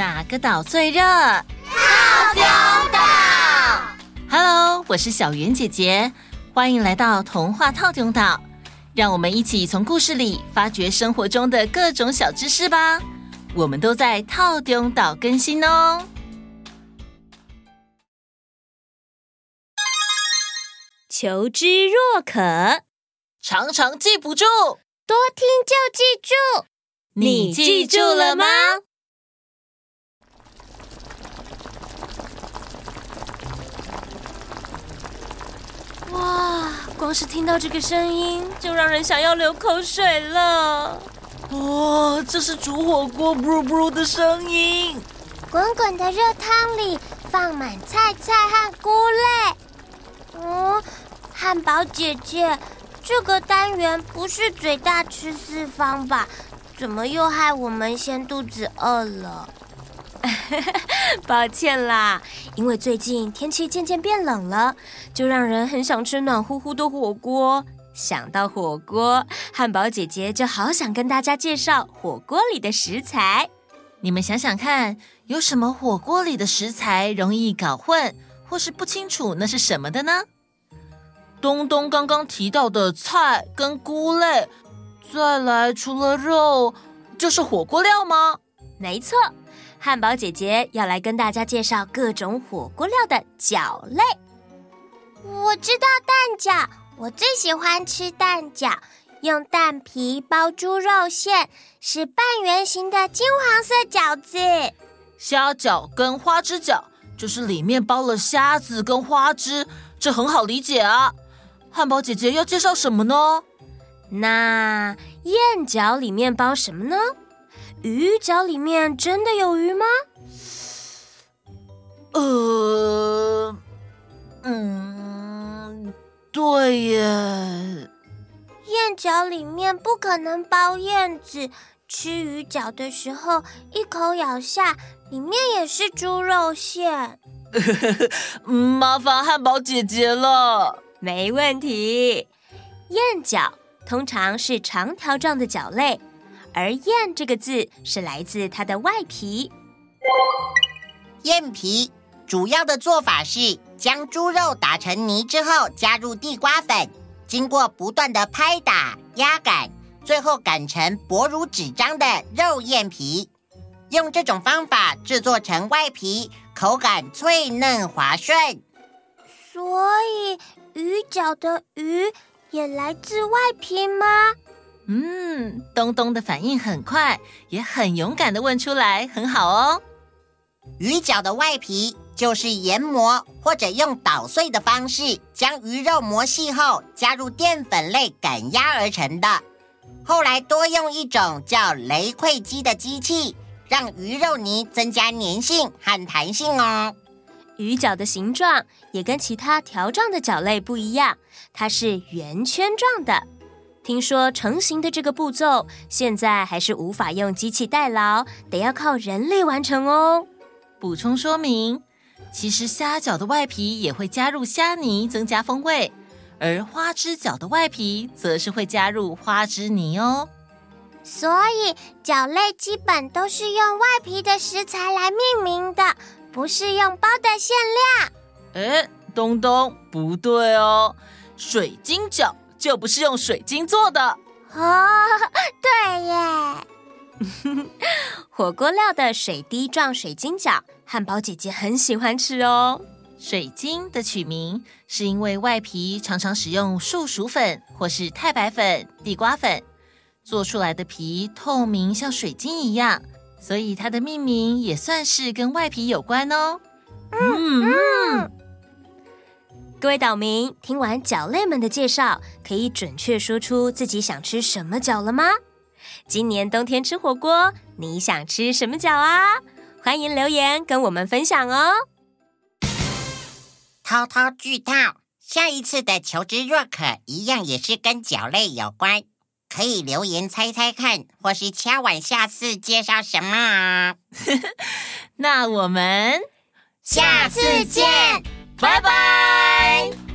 哪个岛最热？套丁岛。Hello，我是小圆姐姐，欢迎来到童话套丁岛。让我们一起从故事里发掘生活中的各种小知识吧。我们都在套丁岛更新哦。求知若渴，常常记不住，多听就记住。你记住了吗？光是听到这个声音，就让人想要流口水了。哇，这是煮火锅“噗噗”的声音。滚滚的热汤里放满菜菜和菇类。嗯，汉堡姐姐，这个单元不是嘴大吃四方吧？怎么又害我们先肚子饿了？抱歉啦，因为最近天气渐渐变冷了，就让人很想吃暖乎乎的火锅。想到火锅，汉堡姐姐就好想跟大家介绍火锅里的食材。你们想想看，有什么火锅里的食材容易搞混，或是不清楚那是什么的呢？东东刚刚提到的菜跟菇类。再来，除了肉，就是火锅料吗？没错，汉堡姐姐要来跟大家介绍各种火锅料的饺类。我知道蛋饺，我最喜欢吃蛋饺，用蛋皮包猪肉馅，是半圆形的金黄色饺子。虾饺跟花枝饺，就是里面包了虾子跟花枝，这很好理解啊。汉堡姐姐要介绍什么呢？那燕饺里面包什么呢？鱼饺里面真的有鱼吗？呃，嗯，对耶。燕饺里面不可能包燕子。吃鱼饺的时候，一口咬下，里面也是猪肉馅。麻烦汉堡姐姐了。没问题，燕饺。通常是长条状的饺类，而“燕”这个字是来自它的外皮。燕皮主要的做法是将猪肉打成泥之后，加入地瓜粉，经过不断的拍打、压擀，最后擀成薄如纸张的肉燕皮。用这种方法制作成外皮，口感脆嫩滑顺。所以鱼饺的“鱼”。也来自外皮吗？嗯，东东的反应很快，也很勇敢的问出来，很好哦。鱼饺的外皮就是研磨或者用捣碎的方式，将鱼肉磨细后，加入淀粉类擀压而成的。后来多用一种叫雷溃机的机器，让鱼肉泥增加粘性和弹性哦。鱼饺的形状也跟其他条状的饺类不一样，它是圆圈状的。听说成型的这个步骤，现在还是无法用机器代劳，得要靠人力完成哦。补充说明，其实虾饺的外皮也会加入虾泥增加风味，而花枝饺的外皮则是会加入花枝泥哦。所以饺类基本都是用外皮的食材来命名的。不是用包的馅料。哎，东东不对哦，水晶饺就不是用水晶做的。哦，对耶。火锅料的水滴状水晶饺，汉堡姐姐很喜欢吃哦。水晶的取名是因为外皮常常使用树薯粉或是太白粉、地瓜粉做出来的皮，透明像水晶一样。所以它的命名也算是跟外皮有关哦。嗯嗯，各位岛民，听完饺类们的介绍，可以准确说出自己想吃什么饺了吗？今年冬天吃火锅，你想吃什么饺啊？欢迎留言跟我们分享哦。偷偷剧透，下一次的求知若渴一样也是跟饺类有关。可以留言猜猜看，或是敲碗下次介绍什么啊？那我们下次见，拜拜。Bye.